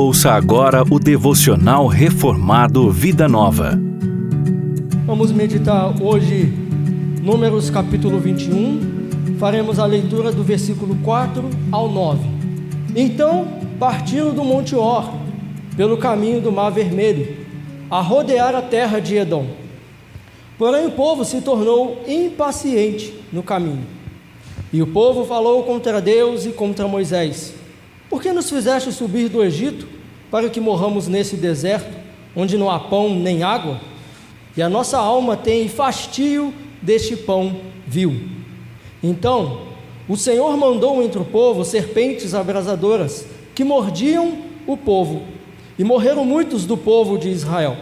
Ouça agora o devocional reformado Vida Nova. Vamos meditar hoje Números capítulo 21. Faremos a leitura do versículo 4 ao 9. Então partiram do Monte Or, pelo caminho do Mar Vermelho, a rodear a terra de Edom. Porém o povo se tornou impaciente no caminho. E o povo falou contra Deus e contra Moisés: Por que nos fizeste subir do Egito para que morramos nesse deserto, onde não há pão nem água? E a nossa alma tem fastio deste pão vil. Então, o Senhor mandou entre o povo serpentes abrasadoras que mordiam o povo, e morreram muitos do povo de Israel.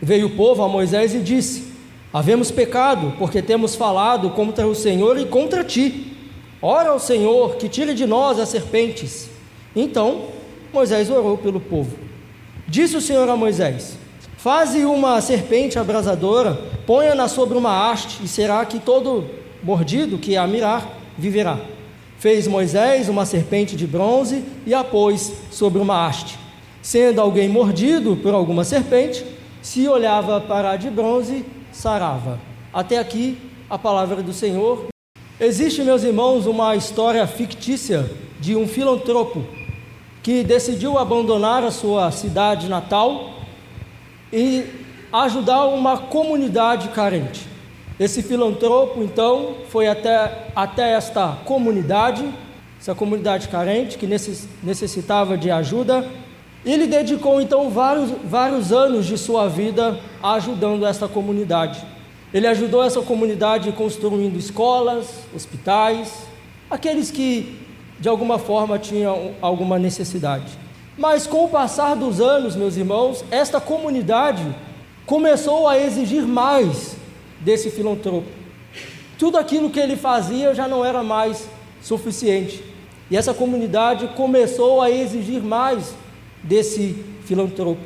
Veio o povo a Moisés e disse: Havemos pecado, porque temos falado contra o Senhor e contra ti. Ora ao Senhor que tire de nós as serpentes. Então Moisés orou pelo povo. Disse o Senhor a Moisés: Faze uma serpente abrasadora, ponha-na sobre uma haste, e será que todo mordido que a mirar viverá. Fez Moisés uma serpente de bronze e a pôs sobre uma haste. Sendo alguém mordido por alguma serpente, se olhava para a de bronze, sarava. Até aqui a palavra do Senhor. Existe, meus irmãos, uma história fictícia de um filantropo que decidiu abandonar a sua cidade natal e ajudar uma comunidade carente. Esse filantropo, então, foi até, até esta comunidade, essa comunidade carente que necessitava de ajuda. Ele dedicou, então, vários, vários anos de sua vida ajudando essa comunidade. Ele ajudou essa comunidade construindo escolas, hospitais, aqueles que de alguma forma tinham alguma necessidade. Mas com o passar dos anos, meus irmãos, esta comunidade começou a exigir mais desse filantropo. Tudo aquilo que ele fazia já não era mais suficiente. E essa comunidade começou a exigir mais desse filantropo.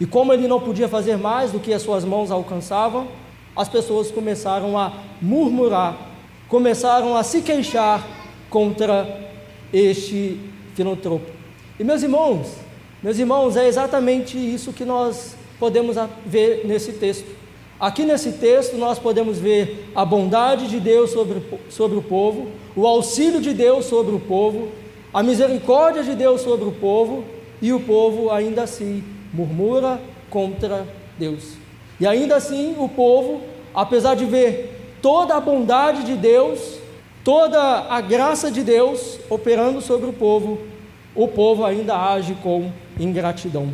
E como ele não podia fazer mais do que as suas mãos alcançavam, as pessoas começaram a murmurar, começaram a se queixar contra este filantropo. E meus irmãos, meus irmãos, é exatamente isso que nós podemos ver nesse texto. Aqui nesse texto nós podemos ver a bondade de Deus sobre, sobre o povo, o auxílio de Deus sobre o povo, a misericórdia de Deus sobre o povo, e o povo ainda assim murmura contra Deus. E ainda assim o povo, apesar de ver toda a bondade de Deus, toda a graça de Deus operando sobre o povo, o povo ainda age com ingratidão.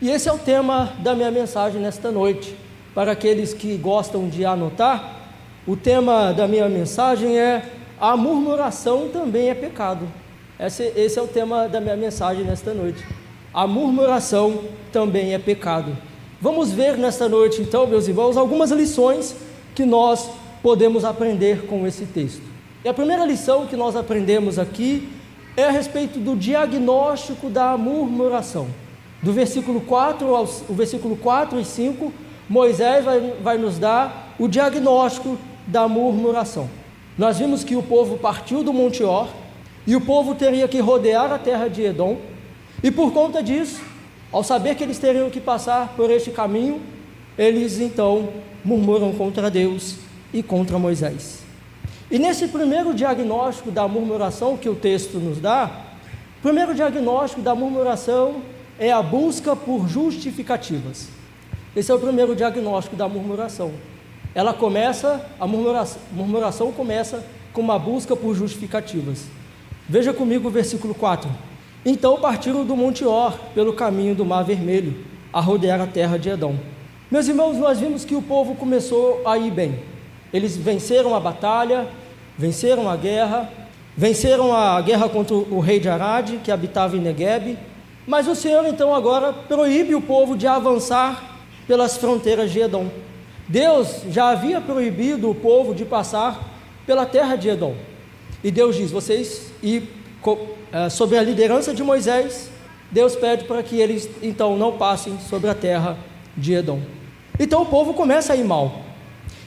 E esse é o tema da minha mensagem nesta noite. Para aqueles que gostam de anotar, o tema da minha mensagem é a murmuração também é pecado. Esse, esse é o tema da minha mensagem nesta noite. A murmuração também é pecado. Vamos ver nesta noite, então, meus irmãos, algumas lições que nós podemos aprender com esse texto. E a primeira lição que nós aprendemos aqui é a respeito do diagnóstico da murmuração. Do versículo 4 ao o versículo 4 e 5, Moisés vai, vai nos dar o diagnóstico da murmuração. Nós vimos que o povo partiu do Monte Or e o povo teria que rodear a terra de Edom, e por conta disso, ao saber que eles teriam que passar por este caminho, eles então murmuram contra Deus e contra Moisés. E nesse primeiro diagnóstico da murmuração que o texto nos dá, o primeiro diagnóstico da murmuração é a busca por justificativas. Esse é o primeiro diagnóstico da murmuração. Ela começa, a murmuração, murmuração começa com uma busca por justificativas. Veja comigo o versículo 4. Então partiram do Monte Or pelo caminho do Mar Vermelho, a rodear a terra de Edom. Meus irmãos, nós vimos que o povo começou a ir bem. Eles venceram a batalha, venceram a guerra, venceram a guerra contra o rei de Arad, que habitava em Negueb, mas o Senhor então agora proíbe o povo de avançar pelas fronteiras de Edom. Deus já havia proibido o povo de passar pela terra de Edom. E Deus diz: vocês, e é, sob a liderança de Moisés, Deus pede para que eles então não passem sobre a terra de Edom. Então o povo começa a ir mal.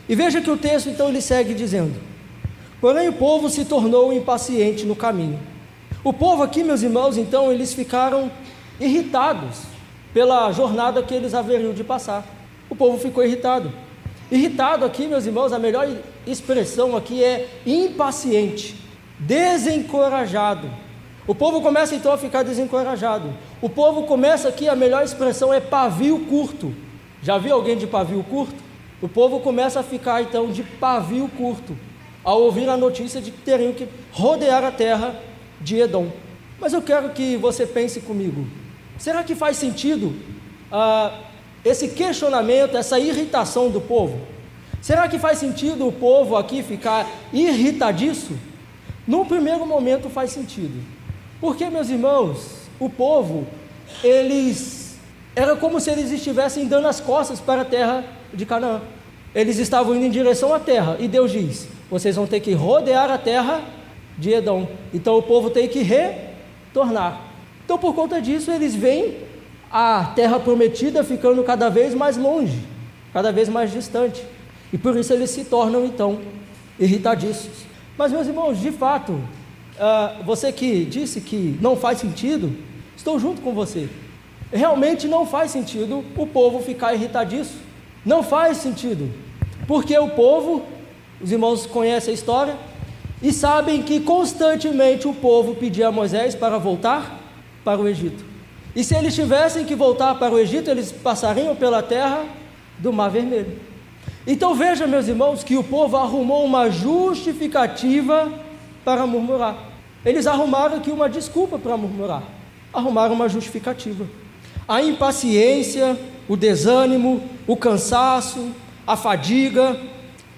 E veja que o texto então ele segue dizendo: Porém, o povo se tornou impaciente no caminho. O povo aqui, meus irmãos, então, eles ficaram irritados pela jornada que eles haveriam de passar. O povo ficou irritado. Irritado aqui, meus irmãos, a melhor expressão aqui é impaciente, desencorajado. O povo começa então a ficar desencorajado. O povo começa aqui, a melhor expressão é pavio curto. Já viu alguém de pavio curto? O povo começa a ficar então de pavio curto ao ouvir a notícia de que teriam que rodear a terra de Edom. Mas eu quero que você pense comigo: será que faz sentido ah, esse questionamento, essa irritação do povo? Será que faz sentido o povo aqui ficar irritadiço? No primeiro momento faz sentido. Porque, meus irmãos, o povo, eles era como se eles estivessem dando as costas para a terra de Canaã. Eles estavam indo em direção à terra, e Deus diz: vocês vão ter que rodear a terra de Edom. Então o povo tem que retornar. Então, por conta disso, eles veem a terra prometida ficando cada vez mais longe, cada vez mais distante. E por isso eles se tornam, então, irritadiços. Mas, meus irmãos, de fato, uh, você que disse que não faz sentido, estou junto com você. Realmente não faz sentido o povo ficar irritadiço. Não faz sentido. Porque o povo os irmãos conhecem a história e sabem que constantemente o povo pedia a Moisés para voltar para o Egito. E se eles tivessem que voltar para o Egito, eles passariam pela terra do Mar Vermelho. Então veja, meus irmãos, que o povo arrumou uma justificativa para murmurar. Eles arrumaram aqui uma desculpa para murmurar. Arrumaram uma justificativa. A impaciência, o desânimo, o cansaço, a fadiga,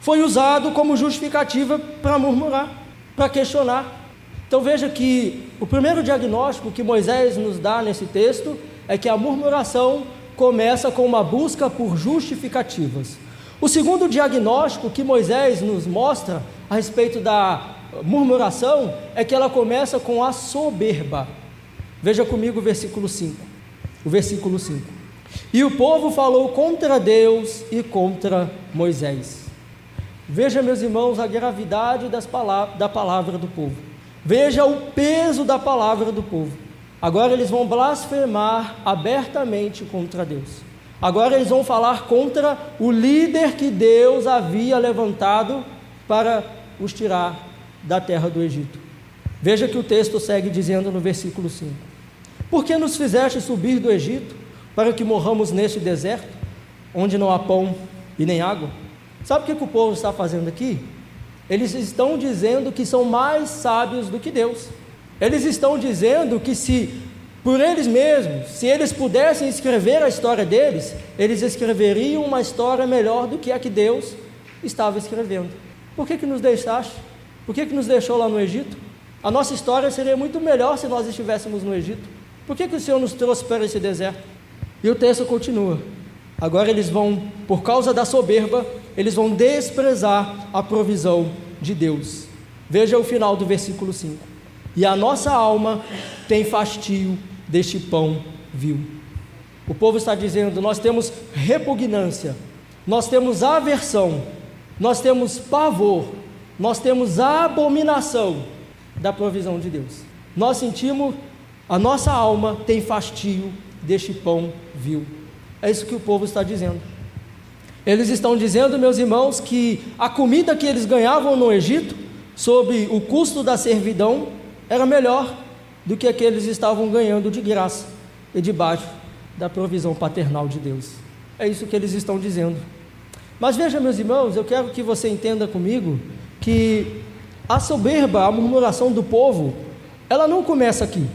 foi usado como justificativa para murmurar, para questionar. Então veja que o primeiro diagnóstico que Moisés nos dá nesse texto é que a murmuração começa com uma busca por justificativas. O segundo diagnóstico que Moisés nos mostra a respeito da murmuração é que ela começa com a soberba. Veja comigo o versículo 5. O versículo 5. E o povo falou contra Deus e contra Moisés. Veja, meus irmãos, a gravidade palavras, da palavra do povo. Veja o peso da palavra do povo. Agora eles vão blasfemar abertamente contra Deus. Agora eles vão falar contra o líder que Deus havia levantado para os tirar da terra do Egito. Veja que o texto segue dizendo no versículo 5: Por que nos fizeste subir do Egito para que morramos neste deserto, onde não há pão e nem água? Sabe o que, que o povo está fazendo aqui? Eles estão dizendo que são mais sábios do que Deus. Eles estão dizendo que se por eles mesmos, se eles pudessem escrever a história deles, eles escreveriam uma história melhor do que a que Deus estava escrevendo. Por que, que nos deixaste? Por que, que nos deixou lá no Egito? A nossa história seria muito melhor se nós estivéssemos no Egito. Por que, que o Senhor nos trouxe para esse deserto? E o texto continua. Agora eles vão, por causa da soberba, eles vão desprezar a provisão de Deus. Veja o final do versículo 5. E a nossa alma tem fastio deste pão vil. O povo está dizendo: nós temos repugnância, nós temos aversão, nós temos pavor, nós temos abominação da provisão de Deus. Nós sentimos, a nossa alma tem fastio deste pão vil. É isso que o povo está dizendo. Eles estão dizendo, meus irmãos, que a comida que eles ganhavam no Egito, sob o custo da servidão, era melhor do que a que estavam ganhando de graça e debaixo da provisão paternal de Deus. É isso que eles estão dizendo. Mas veja, meus irmãos, eu quero que você entenda comigo que a soberba, a murmuração do povo, ela não começa aqui.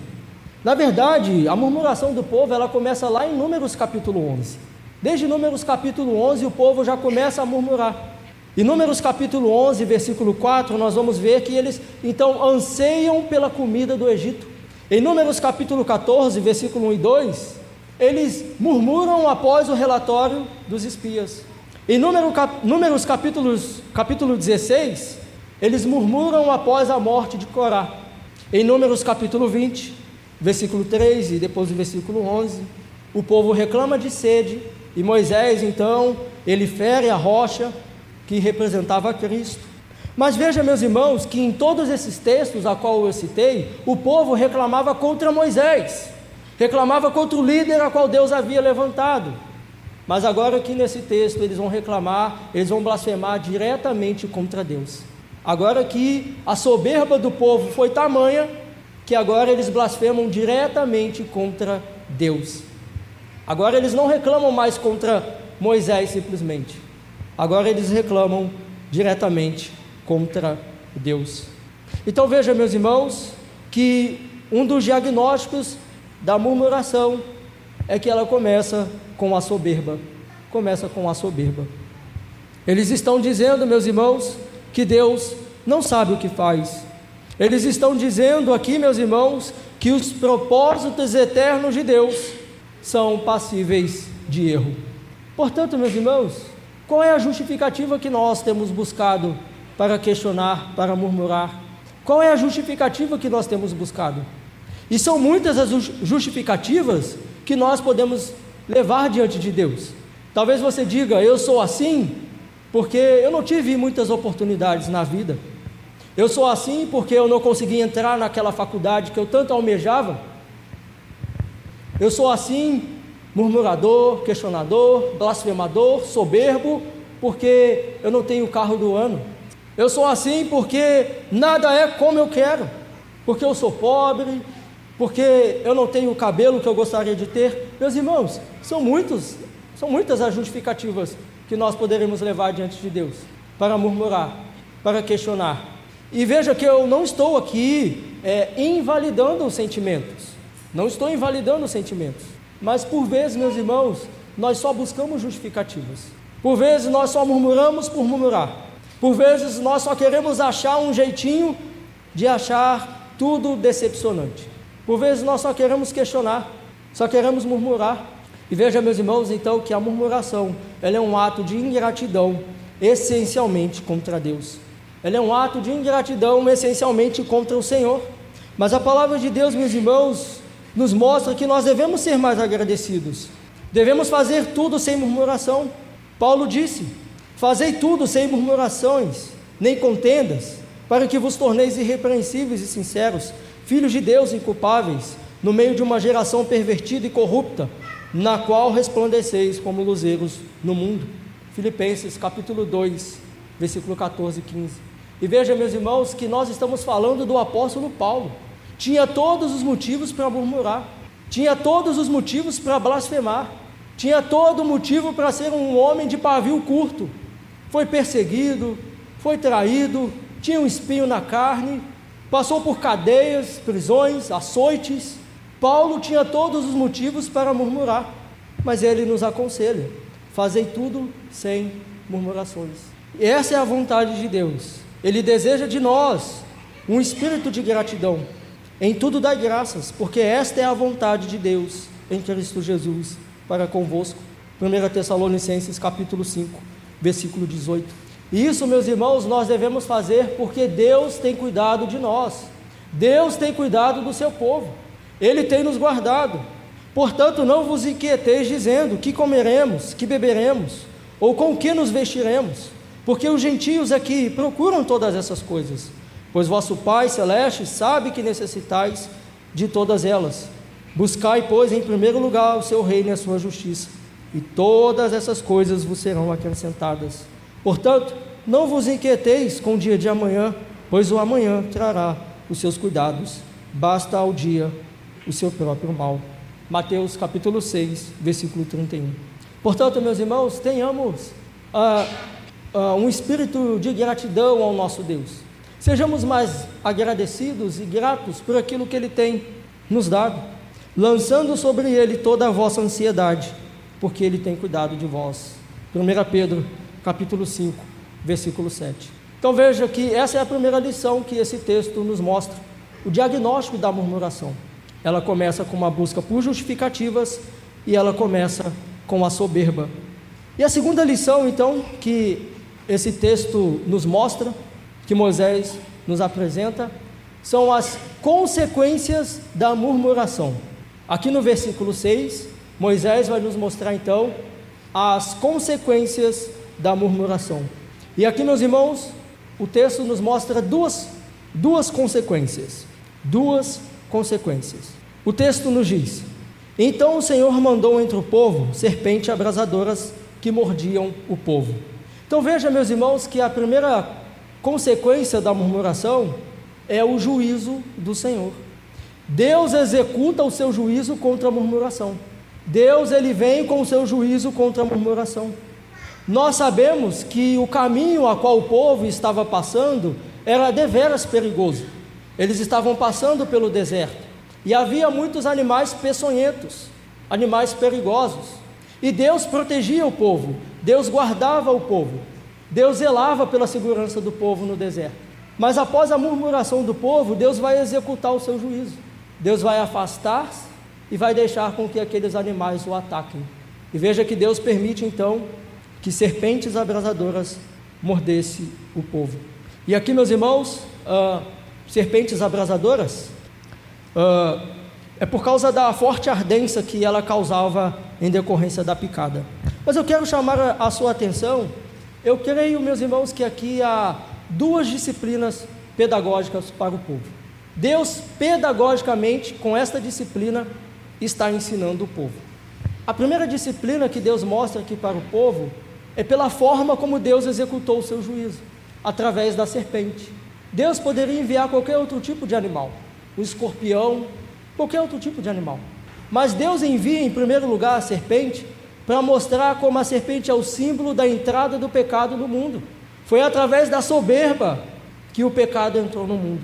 Na verdade, a murmuração do povo, ela começa lá em Números capítulo 11. Desde Números capítulo 11, o povo já começa a murmurar. Em Números capítulo 11, versículo 4, nós vamos ver que eles então anseiam pela comida do Egito. Em Números capítulo 14, versículo 1 e 2, eles murmuram após o relatório dos espias. Em Números capítulos, capítulo 16, eles murmuram após a morte de Corá. Em Números capítulo 20, versículo 3 e depois o versículo 11, o povo reclama de sede e Moisés então, ele fere a rocha que representava Cristo. Mas veja, meus irmãos, que em todos esses textos a qual eu citei, o povo reclamava contra Moisés, reclamava contra o líder a qual Deus havia levantado. Mas agora aqui nesse texto eles vão reclamar, eles vão blasfemar diretamente contra Deus. Agora que a soberba do povo foi tamanha que agora eles blasfemam diretamente contra Deus. Agora eles não reclamam mais contra Moisés simplesmente. Agora eles reclamam diretamente contra Deus. Então veja, meus irmãos, que um dos diagnósticos da murmuração é que ela começa com a soberba. Começa com a soberba. Eles estão dizendo, meus irmãos, que Deus não sabe o que faz. Eles estão dizendo aqui, meus irmãos, que os propósitos eternos de Deus são passíveis de erro. Portanto, meus irmãos, qual é a justificativa que nós temos buscado para questionar, para murmurar? Qual é a justificativa que nós temos buscado? E são muitas as justificativas que nós podemos levar diante de Deus. Talvez você diga, eu sou assim porque eu não tive muitas oportunidades na vida. Eu sou assim porque eu não consegui entrar naquela faculdade que eu tanto almejava. Eu sou assim, murmurador, questionador, blasfemador, soberbo, porque eu não tenho o carro do ano. Eu sou assim porque nada é como eu quero, porque eu sou pobre, porque eu não tenho o cabelo que eu gostaria de ter. Meus irmãos, são muitos, são muitas as justificativas que nós poderemos levar diante de Deus para murmurar, para questionar. E veja que eu não estou aqui é, invalidando os sentimentos, não estou invalidando os sentimentos, mas por vezes, meus irmãos, nós só buscamos justificativas, por vezes nós só murmuramos por murmurar, por vezes nós só queremos achar um jeitinho de achar tudo decepcionante. Por vezes nós só queremos questionar, só queremos murmurar. E veja, meus irmãos, então, que a murmuração ela é um ato de ingratidão, essencialmente contra Deus. Ela é um ato de ingratidão, essencialmente contra o Senhor. Mas a palavra de Deus, meus irmãos, nos mostra que nós devemos ser mais agradecidos. Devemos fazer tudo sem murmuração. Paulo disse: Fazei tudo sem murmurações, nem contendas, para que vos torneis irrepreensíveis e sinceros, filhos de Deus inculpáveis, no meio de uma geração pervertida e corrupta, na qual resplandeceis como luzeiros no mundo. Filipenses capítulo 2, versículo 14 e 15. E veja, meus irmãos, que nós estamos falando do apóstolo Paulo. Tinha todos os motivos para murmurar, tinha todos os motivos para blasfemar, tinha todo motivo para ser um homem de pavio curto. Foi perseguido, foi traído, tinha um espinho na carne, passou por cadeias, prisões, açoites. Paulo tinha todos os motivos para murmurar, mas ele nos aconselha: fazei tudo sem murmurações. Essa é a vontade de Deus. Ele deseja de nós um espírito de gratidão. Em tudo dai graças, porque esta é a vontade de Deus em Cristo Jesus para convosco. 1 Tessalonicenses capítulo 5, versículo 18. Isso, meus irmãos, nós devemos fazer porque Deus tem cuidado de nós. Deus tem cuidado do seu povo. Ele tem nos guardado. Portanto, não vos inquieteis dizendo que comeremos, que beberemos, ou com que nos vestiremos, porque os gentios aqui procuram todas essas coisas, pois vosso Pai celeste sabe que necessitais de todas elas. Buscai, pois, em primeiro lugar o seu reino e a sua justiça, e todas essas coisas vos serão acrescentadas. Portanto, não vos inquieteis com o dia de amanhã, pois o amanhã trará os seus cuidados. Basta ao dia o seu próprio mal. Mateus capítulo 6, versículo 31. Portanto, meus irmãos, tenhamos ah, ah, um espírito de gratidão ao nosso Deus. Sejamos mais agradecidos e gratos por aquilo que Ele tem nos dado, lançando sobre Ele toda a vossa ansiedade, porque Ele tem cuidado de vós. 1 Pedro capítulo 5, versículo 7. Então veja que essa é a primeira lição que esse texto nos mostra, o diagnóstico da murmuração. Ela começa com uma busca por justificativas e ela começa com a soberba. E a segunda lição, então, que esse texto nos mostra, que Moisés nos apresenta, são as consequências da murmuração. Aqui no versículo 6, Moisés vai nos mostrar então as consequências da murmuração. E aqui, meus irmãos, o texto nos mostra duas, duas consequências. Duas consequências. O texto nos diz: Então o Senhor mandou entre o povo serpentes abrasadoras que mordiam o povo. Então veja, meus irmãos, que a primeira consequência da murmuração é o juízo do Senhor. Deus executa o seu juízo contra a murmuração. Deus ele vem com o seu juízo contra a murmuração. Nós sabemos que o caminho a qual o povo estava passando era deveras perigoso. Eles estavam passando pelo deserto e havia muitos animais peçonhentos, animais perigosos. E Deus protegia o povo, Deus guardava o povo, Deus zelava pela segurança do povo no deserto. Mas após a murmuração do povo, Deus vai executar o seu juízo. Deus vai afastar-se e vai deixar com que aqueles animais o ataquem. E veja que Deus permite então que serpentes abrasadoras mordesse o povo. E aqui, meus irmãos, uh, serpentes abrasadoras uh, é por causa da forte ardência que ela causava em decorrência da picada. Mas eu quero chamar a, a sua atenção. Eu creio, meus irmãos, que aqui há duas disciplinas pedagógicas para o povo. Deus, pedagogicamente, com esta disciplina, está ensinando o povo. A primeira disciplina que Deus mostra aqui para o povo é pela forma como Deus executou o seu juízo através da serpente. Deus poderia enviar qualquer outro tipo de animal, o escorpião, qualquer outro tipo de animal. Mas Deus envia em primeiro lugar a serpente para mostrar como a serpente é o símbolo da entrada do pecado no mundo. Foi através da soberba que o pecado entrou no mundo.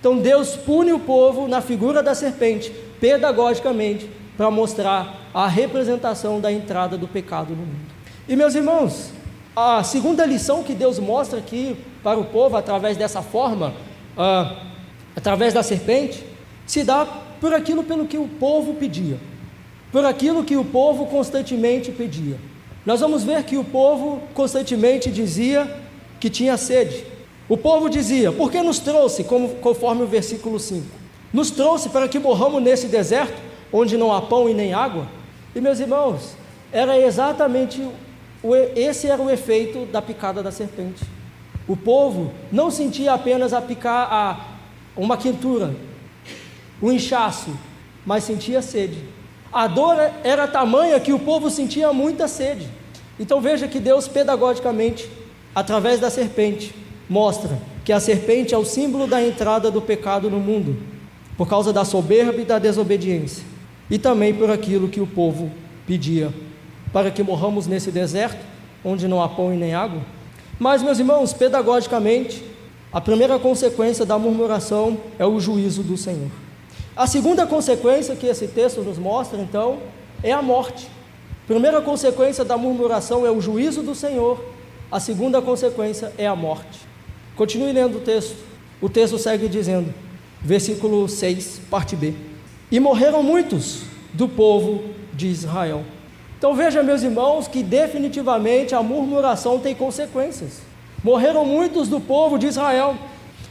Então Deus pune o povo na figura da serpente, pedagogicamente, para mostrar a representação da entrada do pecado no mundo. E meus irmãos, a segunda lição que Deus mostra aqui para o povo através dessa forma, uh, através da serpente, se dá por aquilo pelo que o povo pedia, por aquilo que o povo constantemente pedia. Nós vamos ver que o povo constantemente dizia que tinha sede. O povo dizia: Por que nos trouxe, como, conforme o versículo 5? Nos trouxe para que morramos nesse deserto, onde não há pão e nem água? E meus irmãos, era exatamente esse era o efeito da picada da serpente. O povo não sentia apenas a picar a, uma quentura, um inchaço, mas sentia sede. A dor era tamanha que o povo sentia muita sede. Então veja que Deus pedagogicamente através da serpente, mostra que a serpente é o símbolo da entrada do pecado no mundo, por causa da soberba e da desobediência, e também por aquilo que o povo pedia, para que morramos nesse deserto, onde não há pão e nem água. Mas, meus irmãos, pedagogicamente, a primeira consequência da murmuração é o juízo do Senhor. A segunda consequência que esse texto nos mostra, então, é a morte. A primeira consequência da murmuração é o juízo do Senhor a segunda consequência é a morte. Continue lendo o texto. O texto segue dizendo, versículo 6, parte B. E morreram muitos do povo de Israel. Então veja, meus irmãos, que definitivamente a murmuração tem consequências. Morreram muitos do povo de Israel.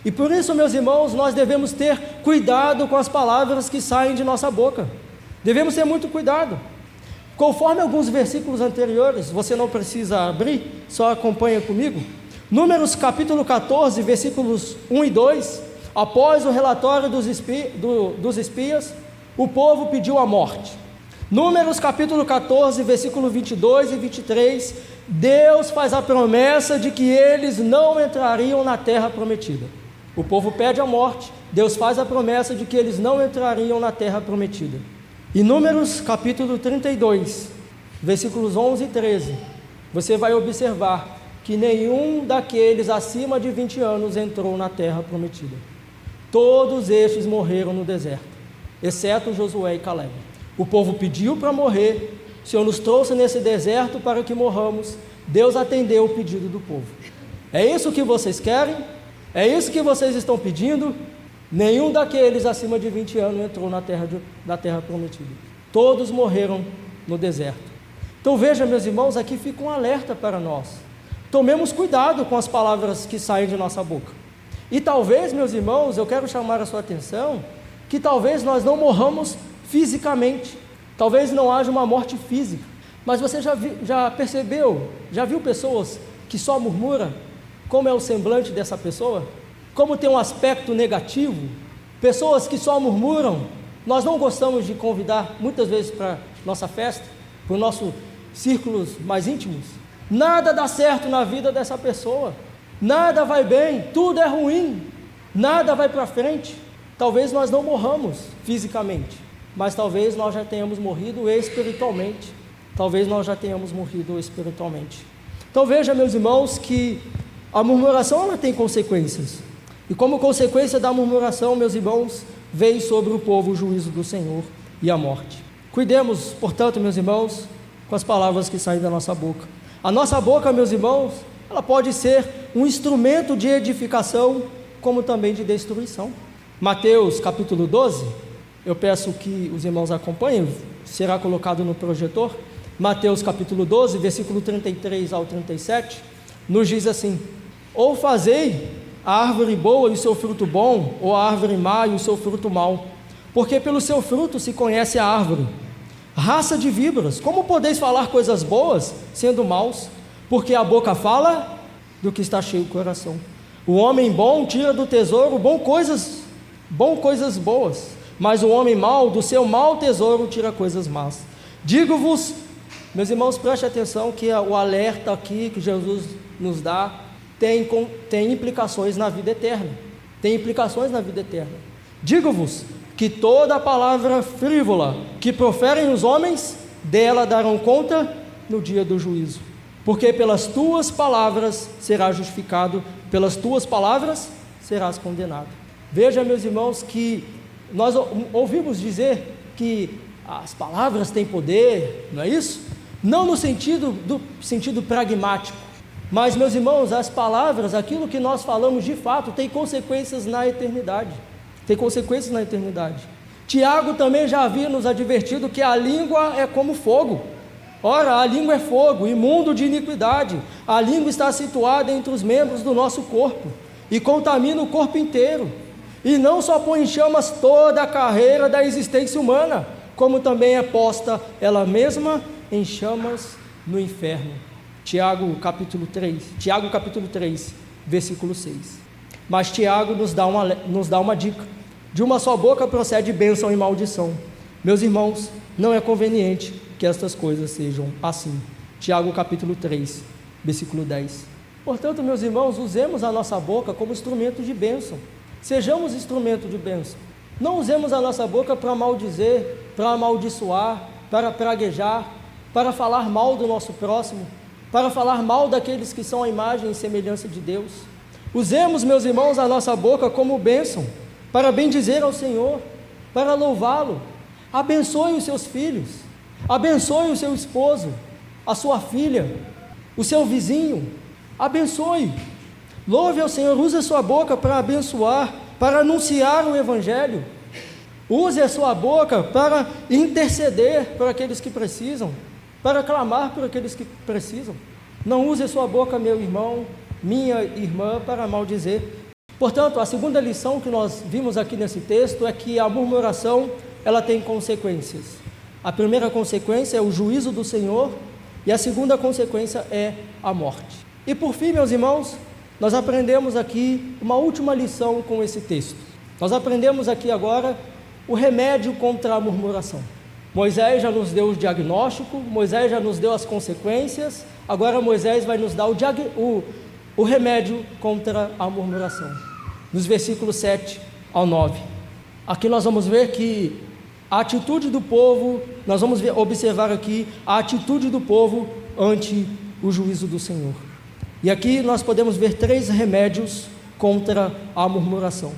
E por isso, meus irmãos, nós devemos ter cuidado com as palavras que saem de nossa boca. Devemos ter muito cuidado. Conforme alguns versículos anteriores, você não precisa abrir, só acompanha comigo. Números capítulo 14, versículos 1 e 2. Após o relatório dos, espi, do, dos espias, o povo pediu a morte. Números capítulo 14, versículo 22 e 23. Deus faz a promessa de que eles não entrariam na terra prometida. O povo pede a morte, Deus faz a promessa de que eles não entrariam na terra prometida. Em Números capítulo 32, versículos 11 e 13, você vai observar que nenhum daqueles acima de 20 anos entrou na terra prometida. Todos estes morreram no deserto, exceto Josué e Caleb. O povo pediu para morrer, o Senhor nos trouxe nesse deserto para que morramos. Deus atendeu o pedido do povo. É isso que vocês querem? É isso que vocês estão pedindo? Nenhum daqueles acima de 20 anos entrou na terra, de, na terra prometida. Todos morreram no deserto. Então veja, meus irmãos, aqui fica um alerta para nós. Tomemos cuidado com as palavras que saem de nossa boca. E talvez, meus irmãos, eu quero chamar a sua atenção que talvez nós não morramos fisicamente. Talvez não haja uma morte física. Mas você já, vi, já percebeu, já viu pessoas que só murmuram como é o semblante dessa pessoa? Como tem um aspecto negativo? Pessoas que só murmuram, nós não gostamos de convidar muitas vezes para nossa festa, para os nossos círculos mais íntimos. Nada dá certo na vida dessa pessoa, nada vai bem, tudo é ruim, nada vai para frente. Talvez nós não morramos fisicamente, mas talvez nós já tenhamos morrido espiritualmente. Talvez nós já tenhamos morrido espiritualmente. Então veja, meus irmãos, que a murmuração ela tem consequências. E como consequência da murmuração, meus irmãos, veio sobre o povo o juízo do Senhor e a morte. Cuidemos, portanto, meus irmãos, com as palavras que saem da nossa boca. A nossa boca, meus irmãos, ela pode ser um instrumento de edificação, como também de destruição. Mateus capítulo 12, eu peço que os irmãos acompanhem, será colocado no projetor. Mateus capítulo 12, versículo 33 ao 37, nos diz assim: Ou fazei a árvore boa e o seu fruto bom, ou a árvore má e o seu fruto mau, porque pelo seu fruto se conhece a árvore. Raça de víboras, como podeis falar coisas boas, sendo maus? Porque a boca fala do que está cheio o coração. O homem bom tira do tesouro bom coisas, bom coisas boas, mas o homem mau do seu mau tesouro tira coisas más. Digo-vos meus irmãos, preste atenção que o alerta aqui que Jesus nos dá tem, tem implicações na vida eterna. Tem implicações na vida eterna. Digo-vos que toda palavra frívola que proferem os homens, dela darão conta no dia do juízo. Porque pelas tuas palavras serás justificado, pelas tuas palavras serás condenado. Veja, meus irmãos, que nós ouvimos dizer que as palavras têm poder, não é isso? Não no sentido do sentido pragmático, mas meus irmãos, as palavras, aquilo que nós falamos de fato, tem consequências na eternidade. Tem consequências na eternidade. Tiago também já havia nos advertido que a língua é como fogo. Ora, a língua é fogo, imundo de iniquidade. A língua está situada entre os membros do nosso corpo e contamina o corpo inteiro. E não só põe em chamas toda a carreira da existência humana, como também é posta ela mesma em chamas no inferno. Tiago capítulo 3, Tiago capítulo 3, versículo 6. Mas Tiago nos dá uma, nos dá uma dica. De uma só boca procede bênção e maldição. Meus irmãos, não é conveniente que estas coisas sejam assim. Tiago capítulo 3, versículo 10. Portanto, meus irmãos, usemos a nossa boca como instrumento de bênção. Sejamos instrumento de bênção. Não usemos a nossa boca para maldizer, para amaldiçoar, para praguejar, para falar mal do nosso próximo, para falar mal daqueles que são a imagem e semelhança de Deus. Usemos, meus irmãos, a nossa boca como bênção, para bendizer ao Senhor, para louvá-lo. Abençoe os seus filhos, abençoe o seu esposo, a sua filha, o seu vizinho, abençoe. Louve ao Senhor, use a sua boca para abençoar, para anunciar o Evangelho. Use a sua boca para interceder por aqueles que precisam para clamar por aqueles que precisam. Não use sua boca, meu irmão, minha irmã, para maldizer. Portanto, a segunda lição que nós vimos aqui nesse texto é que a murmuração ela tem consequências. A primeira consequência é o juízo do Senhor e a segunda consequência é a morte. E por fim, meus irmãos, nós aprendemos aqui uma última lição com esse texto. Nós aprendemos aqui agora o remédio contra a murmuração. Moisés já nos deu o diagnóstico, Moisés já nos deu as consequências, agora Moisés vai nos dar o, o, o remédio contra a murmuração. Nos versículos 7 ao 9. Aqui nós vamos ver que a atitude do povo, nós vamos ver, observar aqui a atitude do povo ante o juízo do Senhor. E aqui nós podemos ver três remédios contra a murmuração.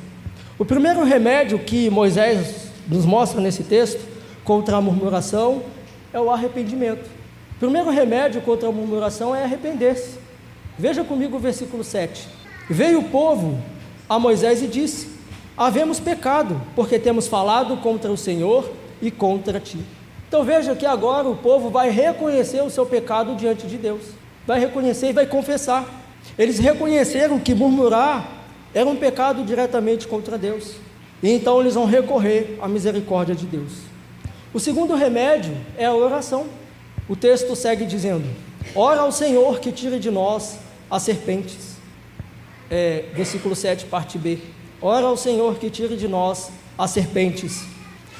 O primeiro remédio que Moisés nos mostra nesse texto contra a murmuração é o arrependimento. O primeiro remédio contra a murmuração é arrepender-se. Veja comigo o versículo 7. Veio o povo a Moisés e disse: Havemos pecado, porque temos falado contra o Senhor e contra ti. Então veja que agora o povo vai reconhecer o seu pecado diante de Deus. Vai reconhecer e vai confessar. Eles reconheceram que murmurar era um pecado diretamente contra Deus. E então eles vão recorrer à misericórdia de Deus. O segundo remédio é a oração. O texto segue dizendo: Ora ao Senhor que tire de nós as serpentes. é, versículo 7, parte B. Ora ao Senhor que tire de nós as serpentes.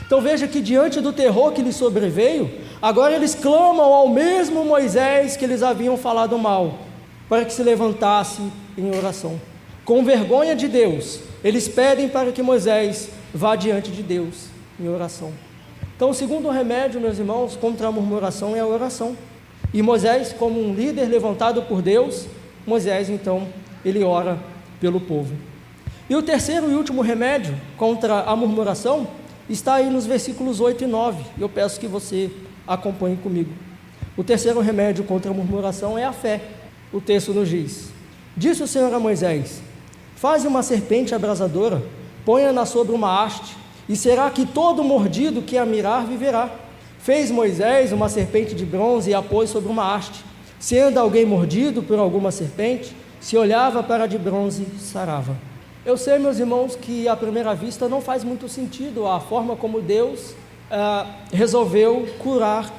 Então veja que diante do terror que lhes sobreveio, agora eles clamam ao mesmo Moisés que eles haviam falado mal, para que se levantasse em oração. Com vergonha de Deus, eles pedem para que Moisés vá diante de Deus em oração. Então, o segundo remédio, meus irmãos, contra a murmuração é a oração. E Moisés, como um líder levantado por Deus, Moisés então ele ora pelo povo. E o terceiro e último remédio contra a murmuração está aí nos versículos 8 e 9. Eu peço que você acompanhe comigo. O terceiro remédio contra a murmuração é a fé. O texto nos diz: Disse o Senhor a Moisés: Faze uma serpente abrasadora, ponha-na sobre uma haste, e será que todo mordido que a mirar viverá. Fez Moisés uma serpente de bronze e a pôs sobre uma haste. Sendo alguém mordido por alguma serpente, se olhava para a de bronze, sarava. Eu sei, meus irmãos, que à primeira vista não faz muito sentido a forma como Deus ah, resolveu curar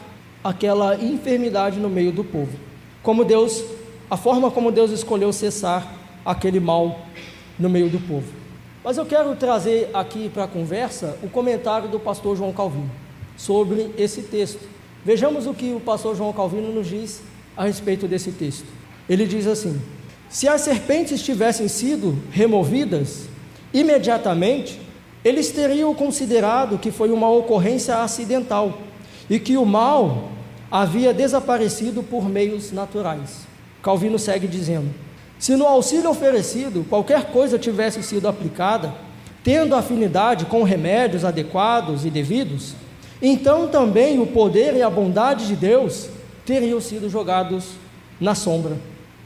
aquela enfermidade no meio do povo. Como Deus, a forma como Deus escolheu cessar aquele mal no meio do povo. Mas eu quero trazer aqui para a conversa o comentário do pastor João Calvino sobre esse texto. Vejamos o que o pastor João Calvino nos diz a respeito desse texto. Ele diz assim: se as serpentes tivessem sido removidas imediatamente, eles teriam considerado que foi uma ocorrência acidental e que o mal havia desaparecido por meios naturais. Calvino segue dizendo: se no auxílio oferecido qualquer coisa tivesse sido aplicada, tendo afinidade com remédios adequados e devidos, então também o poder e a bondade de Deus teriam sido jogados na sombra.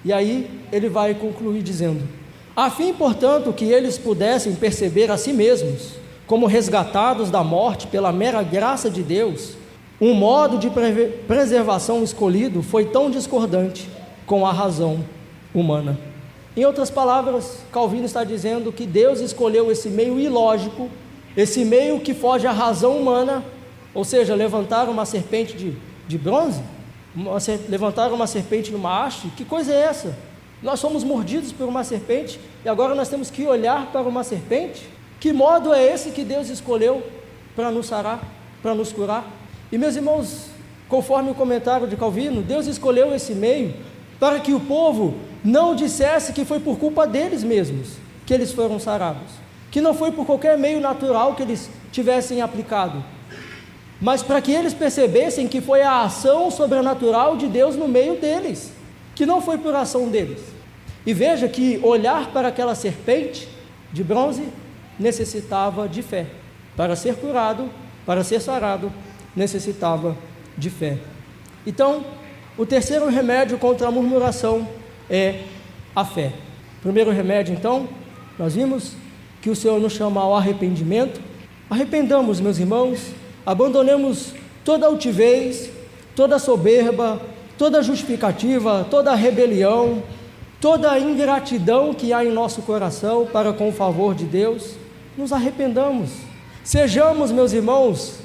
E aí ele vai concluir dizendo: a fim, portanto, que eles pudessem perceber a si mesmos como resgatados da morte pela mera graça de Deus, um modo de preservação escolhido foi tão discordante com a razão humana. Em outras palavras, Calvino está dizendo que Deus escolheu esse meio ilógico, esse meio que foge à razão humana, ou seja, levantar uma serpente de, de bronze, uma, levantar uma serpente numa haste, que coisa é essa? Nós somos mordidos por uma serpente e agora nós temos que olhar para uma serpente? Que modo é esse que Deus escolheu para nos sarar, para nos curar? E meus irmãos, conforme o comentário de Calvino, Deus escolheu esse meio para que o povo não dissesse que foi por culpa deles mesmos que eles foram sarados, que não foi por qualquer meio natural que eles tivessem aplicado, mas para que eles percebessem que foi a ação sobrenatural de Deus no meio deles, que não foi por ação deles. E veja que olhar para aquela serpente de bronze necessitava de fé. Para ser curado, para ser sarado, necessitava de fé. Então, o terceiro remédio contra a murmuração é a fé. Primeiro remédio, então, nós vimos que o Senhor nos chama ao arrependimento. Arrependamos, meus irmãos, abandonemos toda altivez, toda soberba, toda justificativa, toda rebelião, toda ingratidão que há em nosso coração para com o favor de Deus, nos arrependamos. Sejamos, meus irmãos,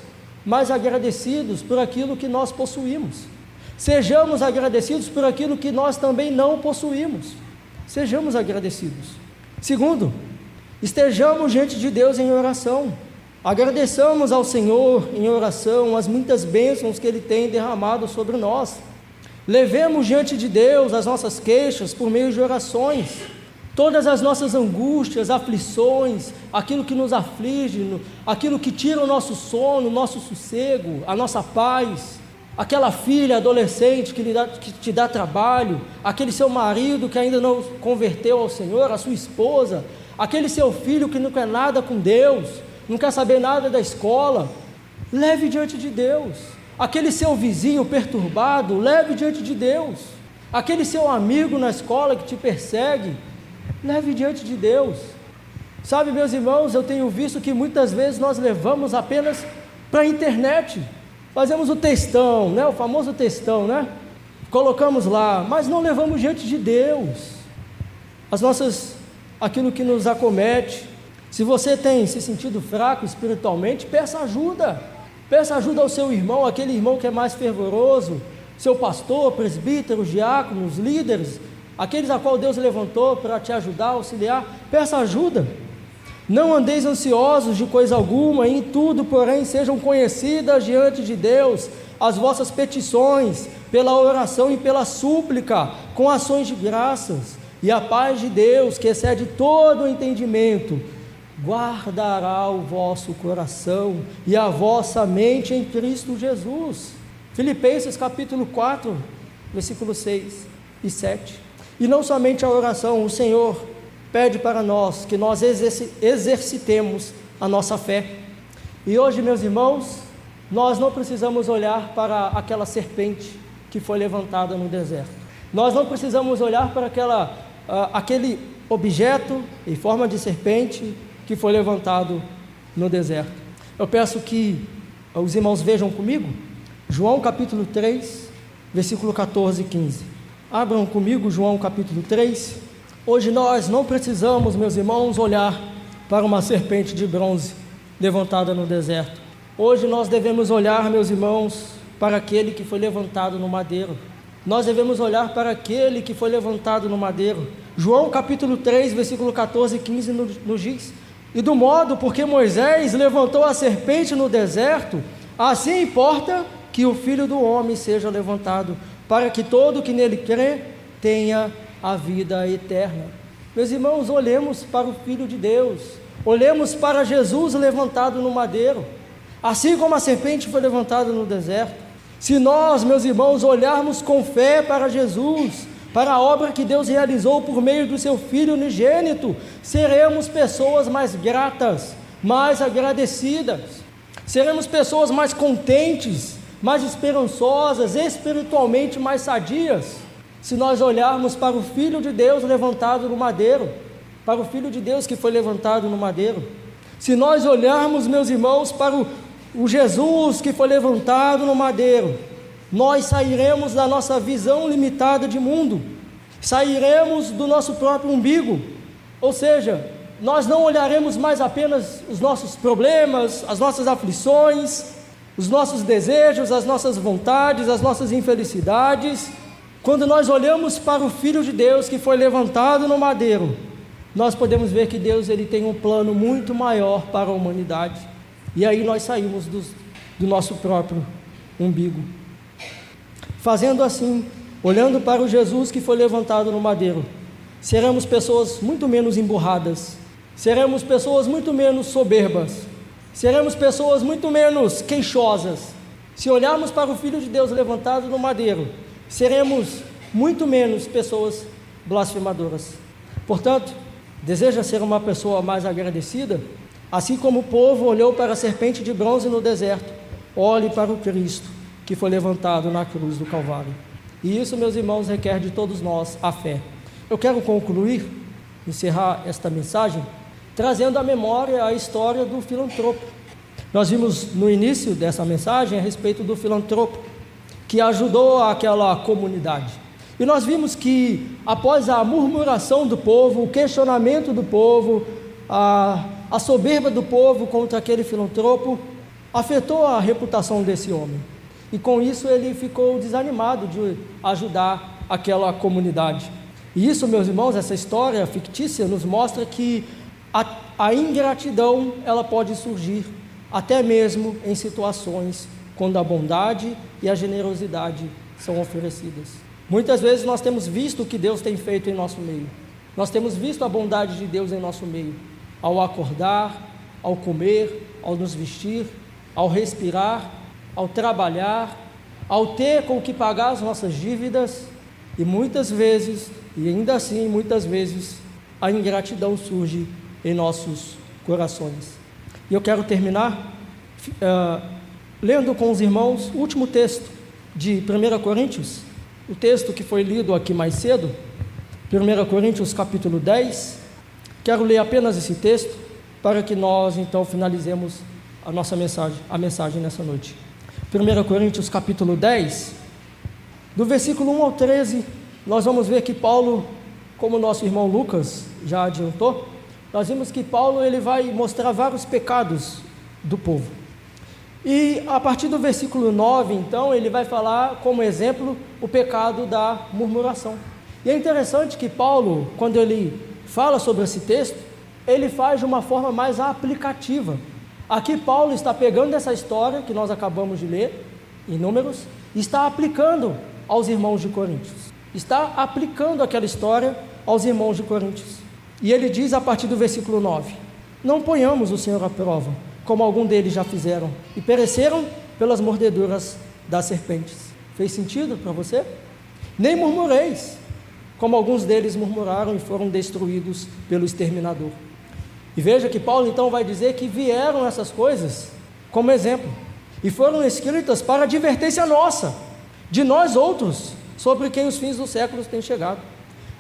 mais agradecidos por aquilo que nós possuímos. Sejamos agradecidos por aquilo que nós também não possuímos. Sejamos agradecidos. Segundo, estejamos diante de Deus em oração. Agradeçamos ao Senhor em oração as muitas bênçãos que Ele tem derramado sobre nós. Levemos diante de Deus as nossas queixas por meio de orações, todas as nossas angústias, aflições, aquilo que nos aflige, aquilo que tira o nosso sono, o nosso sossego, a nossa paz, aquela filha adolescente que, dá, que te dá trabalho, aquele seu marido que ainda não converteu ao Senhor, a sua esposa, aquele seu filho que não quer nada com Deus não quer saber nada da escola, leve diante de Deus. Aquele seu vizinho perturbado, leve diante de Deus. Aquele seu amigo na escola que te persegue, leve diante de Deus. Sabe, meus irmãos, eu tenho visto que muitas vezes nós levamos apenas para a internet. Fazemos o textão, né? O famoso textão, né? Colocamos lá, mas não levamos diante de Deus. As nossas aquilo que nos acomete, se você tem se sentido fraco espiritualmente, peça ajuda. Peça ajuda ao seu irmão, aquele irmão que é mais fervoroso, seu pastor, presbítero, diáconos, líderes aqueles a qual Deus levantou para te ajudar, auxiliar, peça ajuda. Não andeis ansiosos de coisa alguma, em tudo, porém, sejam conhecidas diante de Deus as vossas petições, pela oração e pela súplica, com ações de graças, e a paz de Deus, que excede todo o entendimento, guardará o vosso coração e a vossa mente em Cristo Jesus. Filipenses capítulo 4, versículos 6 e 7. E não somente a oração, o Senhor pede para nós que nós exercitemos a nossa fé. E hoje, meus irmãos, nós não precisamos olhar para aquela serpente que foi levantada no deserto. Nós não precisamos olhar para aquela, uh, aquele objeto em forma de serpente que foi levantado no deserto. Eu peço que os irmãos vejam comigo João capítulo 3, versículo 14 e 15. Abram comigo João capítulo 3. Hoje nós não precisamos, meus irmãos, olhar para uma serpente de bronze levantada no deserto. Hoje nós devemos olhar, meus irmãos, para aquele que foi levantado no madeiro. Nós devemos olhar para aquele que foi levantado no madeiro. João capítulo 3, versículo 14 e 15 nos diz: E do modo porque Moisés levantou a serpente no deserto, assim importa que o filho do homem seja levantado, para que todo que nele crê tenha a vida eterna. Meus irmãos, olhemos para o Filho de Deus, olhemos para Jesus levantado no madeiro, assim como a serpente foi levantada no deserto. Se nós, meus irmãos, olharmos com fé para Jesus, para a obra que Deus realizou por meio do seu Filho unigênito, seremos pessoas mais gratas, mais agradecidas, seremos pessoas mais contentes, mais esperançosas, espiritualmente mais sadias se nós olharmos para o Filho de Deus levantado no madeiro, para o Filho de Deus que foi levantado no madeiro, se nós olharmos, meus irmãos, para o, o Jesus que foi levantado no madeiro, nós sairemos da nossa visão limitada de mundo, sairemos do nosso próprio umbigo, ou seja, nós não olharemos mais apenas os nossos problemas, as nossas aflições, os nossos desejos, as nossas vontades, as nossas infelicidades, quando nós olhamos para o Filho de Deus que foi levantado no madeiro, nós podemos ver que Deus ele tem um plano muito maior para a humanidade. E aí nós saímos do, do nosso próprio umbigo. Fazendo assim, olhando para o Jesus que foi levantado no madeiro, seremos pessoas muito menos emburradas, seremos pessoas muito menos soberbas, seremos pessoas muito menos queixosas. Se olharmos para o Filho de Deus levantado no madeiro, seremos muito menos pessoas blasfemadoras. Portanto, deseja ser uma pessoa mais agradecida? Assim como o povo olhou para a serpente de bronze no deserto, olhe para o Cristo que foi levantado na cruz do Calvário. E isso, meus irmãos, requer de todos nós a fé. Eu quero concluir, encerrar esta mensagem, trazendo à memória a história do filantropo. Nós vimos no início dessa mensagem a respeito do filantropo que ajudou aquela comunidade. E nós vimos que, após a murmuração do povo, o questionamento do povo, a, a soberba do povo contra aquele filantropo, afetou a reputação desse homem. E com isso ele ficou desanimado de ajudar aquela comunidade. E isso, meus irmãos, essa história fictícia nos mostra que a, a ingratidão ela pode surgir até mesmo em situações quando a bondade e a generosidade são oferecidas. Muitas vezes nós temos visto o que Deus tem feito em nosso meio. Nós temos visto a bondade de Deus em nosso meio, ao acordar, ao comer, ao nos vestir, ao respirar, ao trabalhar, ao ter com que pagar as nossas dívidas, e muitas vezes, e ainda assim muitas vezes, a ingratidão surge em nossos corações. E eu quero terminar uh, lendo com os irmãos o último texto de 1 Coríntios, o texto que foi lido aqui mais cedo, 1 Coríntios capítulo 10. Quero ler apenas esse texto para que nós então finalizemos a nossa mensagem, a mensagem nessa noite. 1 Coríntios capítulo 10, do versículo 1 ao 13, nós vamos ver que Paulo, como nosso irmão Lucas já adiantou, nós vimos que Paulo ele vai mostrar vários pecados do povo. E a partir do versículo 9, então, ele vai falar como exemplo o pecado da murmuração. E é interessante que Paulo, quando ele fala sobre esse texto, ele faz de uma forma mais aplicativa. Aqui Paulo está pegando essa história que nós acabamos de ler, em Números, e está aplicando aos irmãos de Coríntios. Está aplicando aquela história aos irmãos de Coríntios. E ele diz a partir do versículo 9: Não ponhamos o Senhor à prova, como algum deles já fizeram, e pereceram pelas mordeduras das serpentes. Fez sentido para você? Nem murmureis, como alguns deles murmuraram e foram destruídos pelo exterminador. E veja que Paulo então vai dizer que vieram essas coisas como exemplo e foram escritas para advertência nossa, de nós outros, sobre quem os fins dos séculos têm chegado.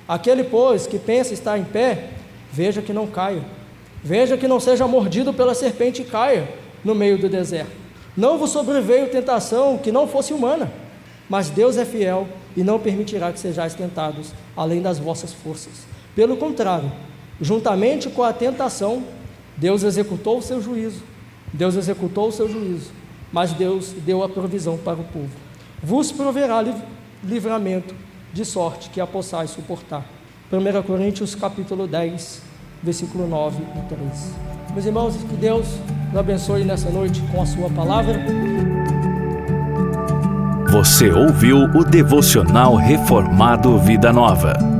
Aquele, pois, que pensa estar em pé, veja que não caia. Veja que não seja mordido pela serpente e caia no meio do deserto. Não vos sobreveio tentação que não fosse humana, mas Deus é fiel e não permitirá que sejais tentados além das vossas forças. Pelo contrário, juntamente com a tentação, Deus executou o seu juízo. Deus executou o seu juízo, mas Deus deu a provisão para o povo. Vos proverá livramento de sorte que a possais suportar. 1 Coríntios capítulo 10, versículo 9 e 13. Meus irmãos, que Deus nos abençoe nessa noite com a sua palavra. Você ouviu o devocional Reformado Vida Nova.